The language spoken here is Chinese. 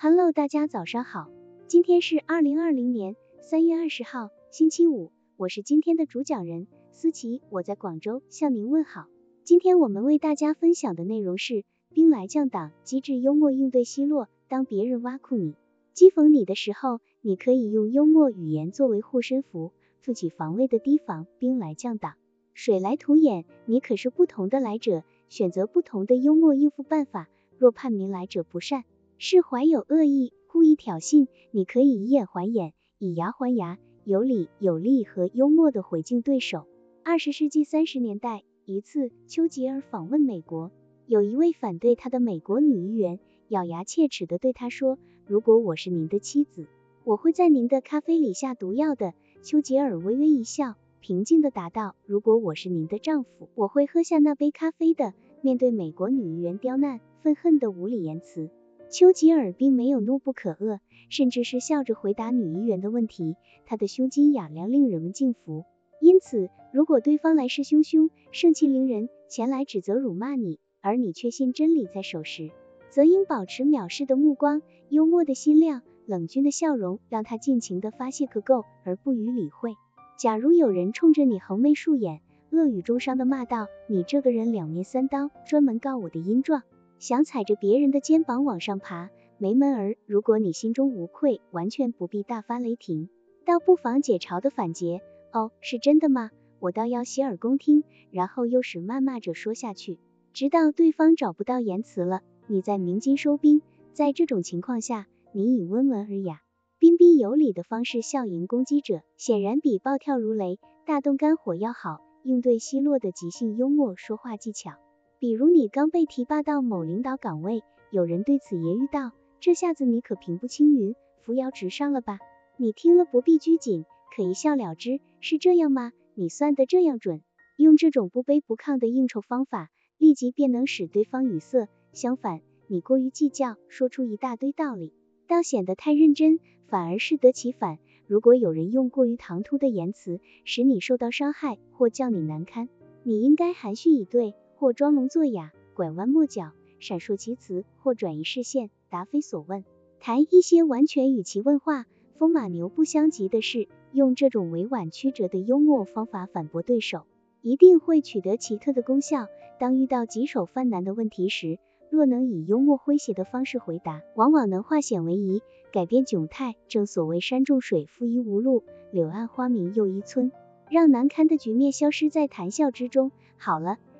Hello，大家早上好，今天是二零二零年三月二十号，星期五，我是今天的主讲人思琪，我在广州向您问好。今天我们为大家分享的内容是兵来将挡，机智幽默应对奚落。当别人挖苦你、讥讽你的时候，你可以用幽默语言作为护身符，自己防卫的提防。兵来将挡，水来土掩，你可是不同的来者，选择不同的幽默应付办法。若判明来者不善，是怀有恶意，故意挑衅，你可以以眼还眼，以牙还牙，有理有力和幽默的回敬对手。二十世纪三十年代，一次，丘吉尔访问美国，有一位反对他的美国女议员咬牙切齿的对他说：“如果我是您的妻子，我会在您的咖啡里下毒药的。”丘吉尔微微一笑，平静的答道：“如果我是您的丈夫，我会喝下那杯咖啡的。”面对美国女议员刁难、愤恨的无理言辞，丘吉尔并没有怒不可遏，甚至是笑着回答女议员的问题。他的胸襟雅量令人们敬服。因此，如果对方来势汹汹、盛气凌人，前来指责、辱骂你，而你确信真理在手时，则应保持藐视的目光、幽默的心量、冷峻的笑容，让他尽情的发泄个够，而不予理会。假如有人冲着你横眉竖眼，恶语中伤的骂道：“你这个人两面三刀，专门告我的阴状，想踩着别人的肩膀往上爬，没门儿！”如果你心中无愧，完全不必大发雷霆，倒不妨解嘲的反诘：“哦，是真的吗？我倒要洗耳恭听。”然后又使谩骂者说下去，直到对方找不到言辞了，你再鸣金收兵。在这种情况下，你以温文尔雅、彬彬有礼的方式笑迎攻击者，显然比暴跳如雷、大动肝火要好。应对奚落的即兴幽默说话技巧，比如你刚被提拔到某领导岗位，有人对此揶揄道：“这下子你可平步青云、扶摇直上了吧？”你听了不必拘谨，可一笑了之。是这样吗？你算得这样准？用这种不卑不亢的应酬方法，立即便能使对方语塞。相反，你过于计较，说出一大堆道理，倒显得太认真，反而适得其反。如果有人用过于唐突的言辞使你受到伤害，或叫你难堪，你应该含蓄以对，或装聋作哑、拐弯抹角、闪烁其词，或转移视线、答非所问，谈一些完全与其问话风马牛不相及的事。用这种委婉曲折的幽默方法反驳对手，一定会取得奇特的功效。当遇到棘手犯难的问题时，若能以幽默诙谐的方式回答，往往能化险为夷，改变窘态。正所谓山重水复疑无路，柳暗花明又一村，让难堪的局面消失在谈笑之中。好了，